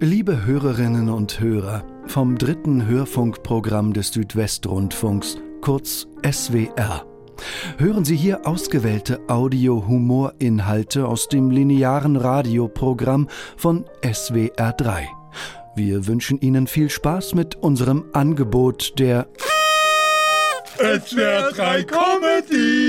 Liebe Hörerinnen und Hörer vom dritten Hörfunkprogramm des Südwestrundfunks, kurz SWR. Hören Sie hier ausgewählte Audio-Humorinhalte aus dem linearen Radioprogramm von SWR 3. Wir wünschen Ihnen viel Spaß mit unserem Angebot der SWR 3 Comedy.